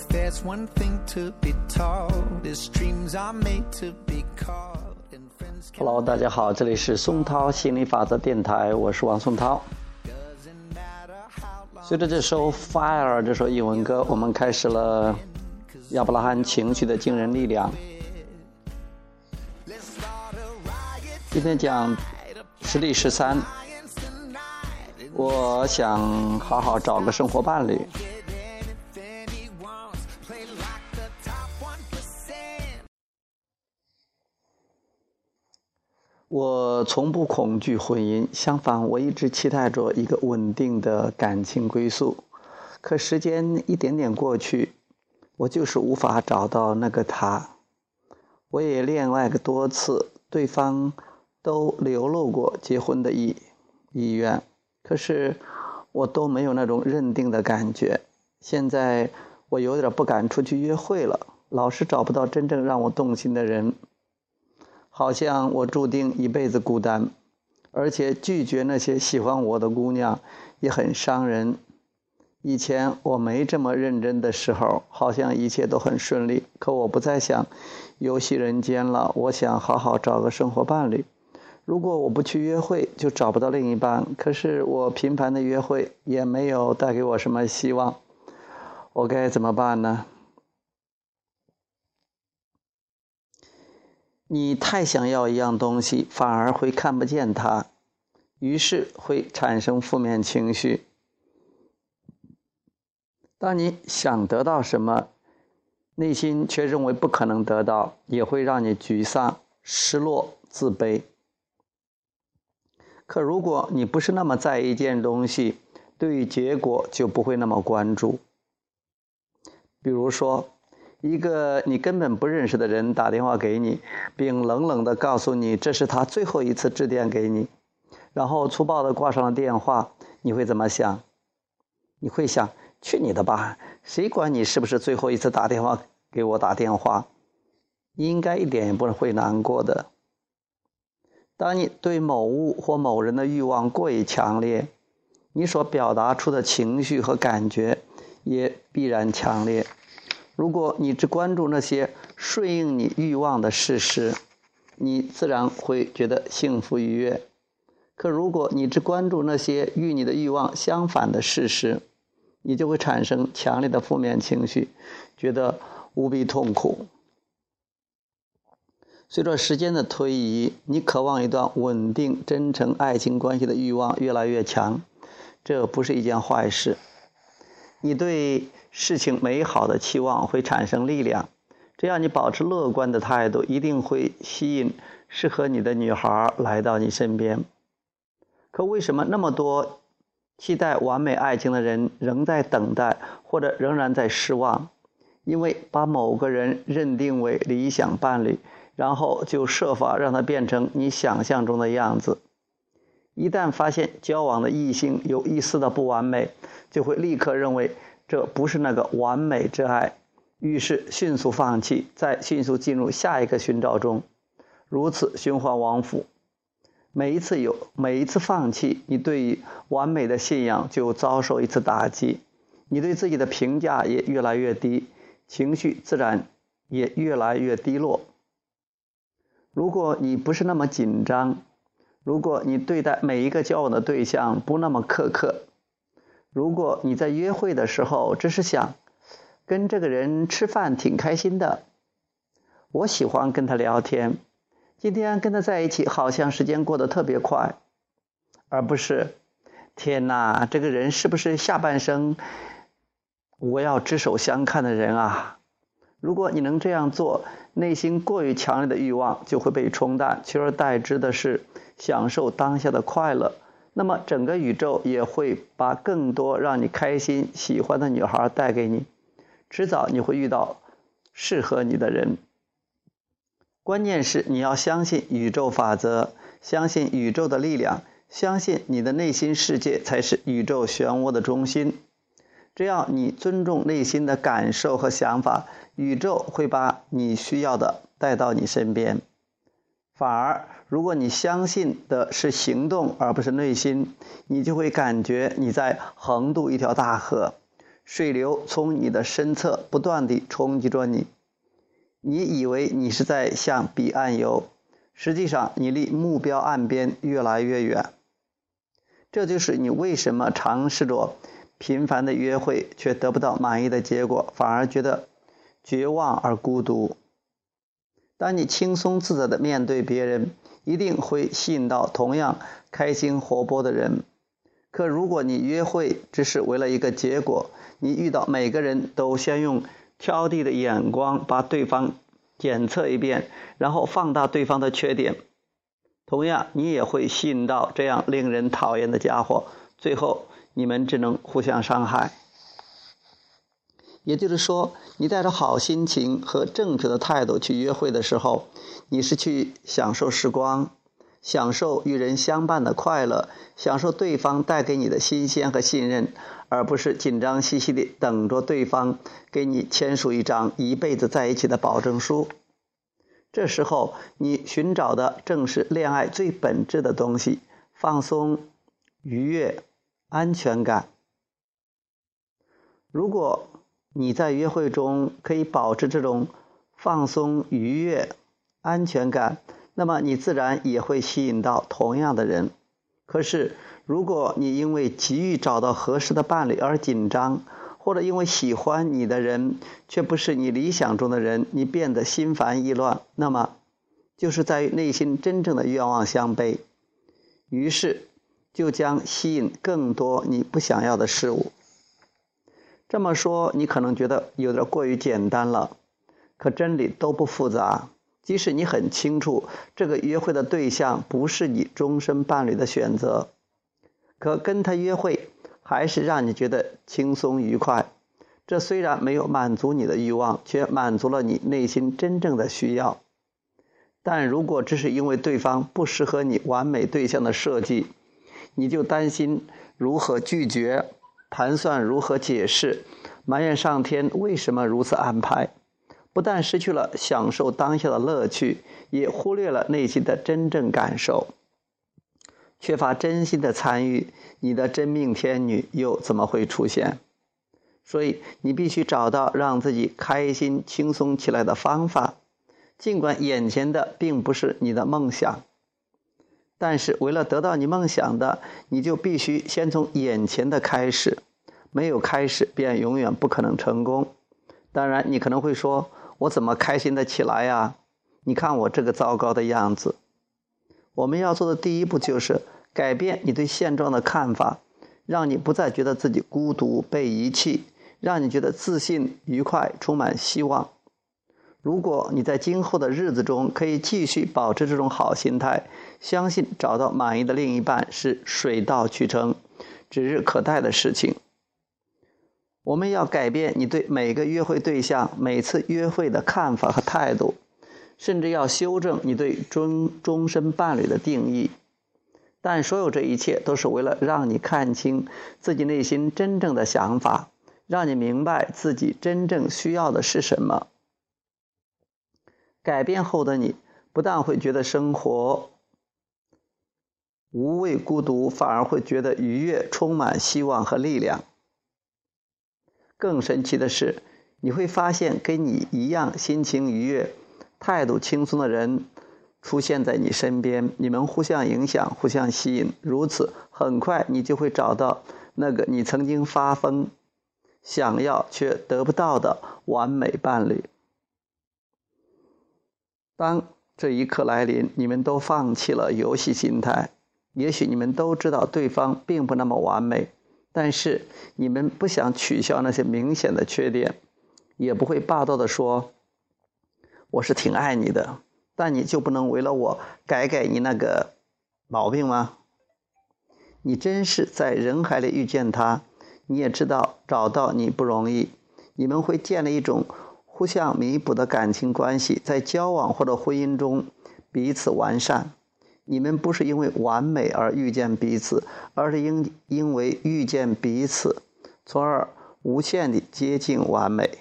If there's one thing to be taught, is dreams are made to be caught. And friends can Hello，大家好，这里是松涛心理法则电台，我是王松涛。随着这首《Fire》这首英文歌，我们开始了亚伯拉罕情绪的惊人力量。今天讲实例十三我想好好找个生活伴侣。从不恐惧婚姻，相反，我一直期待着一个稳定的感情归宿。可时间一点点过去，我就是无法找到那个他。我也恋爱过多次，对方都流露过结婚的意意愿，可是我都没有那种认定的感觉。现在我有点不敢出去约会了，老是找不到真正让我动心的人。好像我注定一辈子孤单，而且拒绝那些喜欢我的姑娘也很伤人。以前我没这么认真的时候，好像一切都很顺利。可我不再想游戏人间了，我想好好找个生活伴侣。如果我不去约会，就找不到另一半。可是我频繁的约会也没有带给我什么希望，我该怎么办呢？你太想要一样东西，反而会看不见它，于是会产生负面情绪。当你想得到什么，内心却认为不可能得到，也会让你沮丧、失落、自卑。可如果你不是那么在意一件东西，对于结果就不会那么关注。比如说，一个你根本不认识的人打电话给你，并冷冷地告诉你这是他最后一次致电给你，然后粗暴地挂上了电话，你会怎么想？你会想：去你的吧，谁管你是不是最后一次打电话给我打电话？应该一点也不会难过的。当你对某物或某人的欲望过于强烈，你所表达出的情绪和感觉也必然强烈。如果你只关注那些顺应你欲望的事实，你自然会觉得幸福愉悦。可如果你只关注那些与你的欲望相反的事实，你就会产生强烈的负面情绪，觉得无比痛苦。随着时间的推移，你渴望一段稳定、真诚爱情关系的欲望越来越强，这不是一件坏事。你对事情美好的期望会产生力量，只要你保持乐观的态度，一定会吸引适合你的女孩来到你身边。可为什么那么多期待完美爱情的人仍在等待，或者仍然在失望？因为把某个人认定为理想伴侣，然后就设法让他变成你想象中的样子。一旦发现交往的异性有一丝的不完美，就会立刻认为这不是那个完美之爱，于是迅速放弃，再迅速进入下一个寻找中，如此循环往复。每一次有每一次放弃，你对于完美的信仰就遭受一次打击，你对自己的评价也越来越低，情绪自然也越来越低落。如果你不是那么紧张，如果你对待每一个交往的对象不那么苛刻，如果你在约会的时候只是想跟这个人吃饭挺开心的，我喜欢跟他聊天，今天跟他在一起好像时间过得特别快，而不是天哪，这个人是不是下半生我要执手相看的人啊？如果你能这样做，内心过于强烈的欲望就会被冲淡，取而代之的是享受当下的快乐。那么整个宇宙也会把更多让你开心、喜欢的女孩带给你，迟早你会遇到适合你的人。关键是你要相信宇宙法则，相信宇宙的力量，相信你的内心世界才是宇宙漩涡的中心。只要你尊重内心的感受和想法，宇宙会把你需要的带到你身边。反而，如果你相信的是行动而不是内心，你就会感觉你在横渡一条大河，水流从你的身侧不断地冲击着你，你以为你是在向彼岸游，实际上你离目标岸边越来越远。这就是你为什么尝试着频繁的约会却得不到满意的结果，反而觉得绝望而孤独。当你轻松自在的面对别人，一定会吸引到同样开心活泼的人。可如果你约会只是为了一个结果，你遇到每个人都先用挑剔的眼光把对方检测一遍，然后放大对方的缺点。同样，你也会吸引到这样令人讨厌的家伙，最后你们只能互相伤害。也就是说，你带着好心情和正确的态度去约会的时候，你是去享受时光。享受与人相伴的快乐，享受对方带给你的新鲜和信任，而不是紧张兮兮地等着对方给你签署一张一辈子在一起的保证书。这时候，你寻找的正是恋爱最本质的东西：放松、愉悦、安全感。如果你在约会中可以保持这种放松、愉悦、安全感，那么你自然也会吸引到同样的人。可是，如果你因为急于找到合适的伴侣而紧张，或者因为喜欢你的人却不是你理想中的人，你变得心烦意乱，那么就是在内心真正的愿望相悖，于是就将吸引更多你不想要的事物。这么说，你可能觉得有点过于简单了，可真理都不复杂。即使你很清楚这个约会的对象不是你终身伴侣的选择，可跟他约会还是让你觉得轻松愉快。这虽然没有满足你的欲望，却满足了你内心真正的需要。但如果只是因为对方不适合你完美对象的设计，你就担心如何拒绝，盘算如何解释，埋怨上天为什么如此安排。不但失去了享受当下的乐趣，也忽略了内心的真正感受。缺乏真心的参与，你的真命天女又怎么会出现？所以，你必须找到让自己开心、轻松起来的方法。尽管眼前的并不是你的梦想，但是为了得到你梦想的，你就必须先从眼前的开始。没有开始，便永远不可能成功。当然，你可能会说。我怎么开心的起来呀？你看我这个糟糕的样子。我们要做的第一步就是改变你对现状的看法，让你不再觉得自己孤独被遗弃，让你觉得自信、愉快、充满希望。如果你在今后的日子中可以继续保持这种好心态，相信找到满意的另一半是水到渠成、指日可待的事情。我们要改变你对每个约会对象、每次约会的看法和态度，甚至要修正你对终终身伴侣的定义。但所有这一切都是为了让你看清自己内心真正的想法，让你明白自己真正需要的是什么。改变后的你，不但会觉得生活无畏孤独，反而会觉得愉悦、充满希望和力量。更神奇的是，你会发现跟你一样心情愉悦、态度轻松的人出现在你身边，你们互相影响、互相吸引。如此，很快你就会找到那个你曾经发疯、想要却得不到的完美伴侣。当这一刻来临，你们都放弃了游戏心态，也许你们都知道对方并不那么完美。但是你们不想取消那些明显的缺点，也不会霸道的说：“我是挺爱你的，但你就不能为了我改改你那个毛病吗？”你真是在人海里遇见他，你也知道找到你不容易。你们会建立一种互相弥补的感情关系，在交往或者婚姻中彼此完善。你们不是因为完美而遇见彼此，而是因因为遇见彼此，从而无限的接近完美。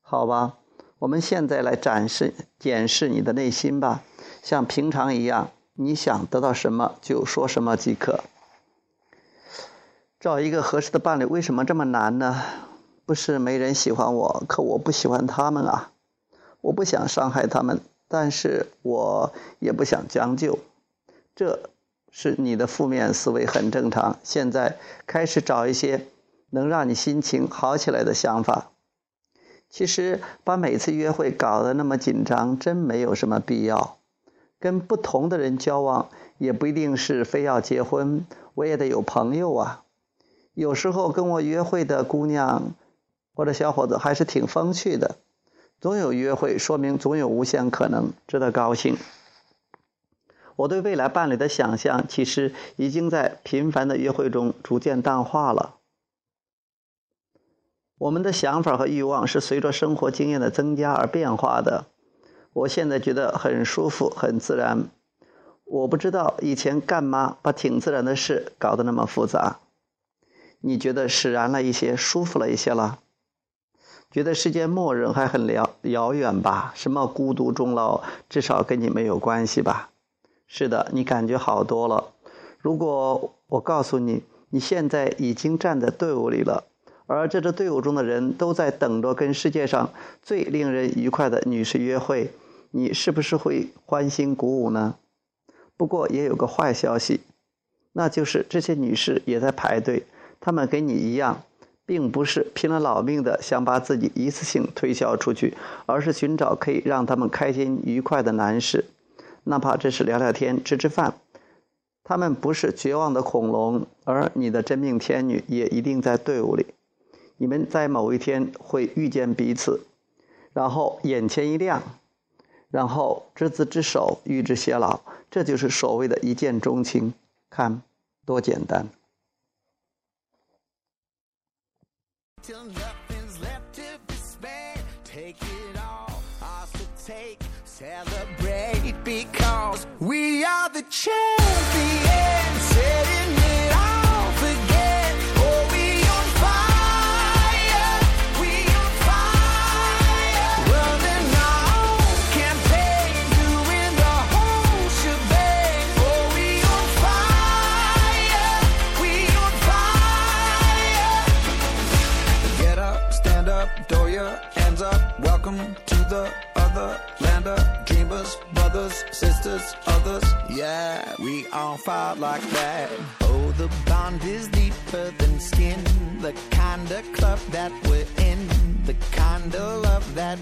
好吧，我们现在来展示、检视你的内心吧，像平常一样，你想得到什么就说什么即可。找一个合适的伴侣为什么这么难呢？不是没人喜欢我，可我不喜欢他们啊！我不想伤害他们，但是我也不想将就。这是你的负面思维，很正常。现在开始找一些能让你心情好起来的想法。其实把每次约会搞得那么紧张，真没有什么必要。跟不同的人交往，也不一定是非要结婚。我也得有朋友啊。有时候跟我约会的姑娘。或者小伙子还是挺风趣的，总有约会，说明总有无限可能，值得高兴。我对未来伴侣的想象，其实已经在频繁的约会中逐渐淡化了。我们的想法和欲望是随着生活经验的增加而变化的。我现在觉得很舒服，很自然。我不知道以前干嘛把挺自然的事搞得那么复杂。你觉得释然了一些，舒服了一些了？觉得世界末日还很遥遥远吧？什么孤独终老，至少跟你没有关系吧？是的，你感觉好多了。如果我告诉你，你现在已经站在队伍里了，而这支队伍中的人都在等着跟世界上最令人愉快的女士约会，你是不是会欢欣鼓舞呢？不过也有个坏消息，那就是这些女士也在排队，她们跟你一样。并不是拼了老命的想把自己一次性推销出去，而是寻找可以让他们开心愉快的男士，哪怕只是聊聊天、吃吃饭。他们不是绝望的恐龙，而你的真命天女也一定在队伍里。你们在某一天会遇见彼此，然后眼前一亮，然后执子之手，与之偕老，这就是所谓的一见钟情。看，多简单。Till nothing's left to be spared. Take it all, also take, celebrate because we are the champions. Bond is deeper than skin. The kind of club that we're in, the kind of love that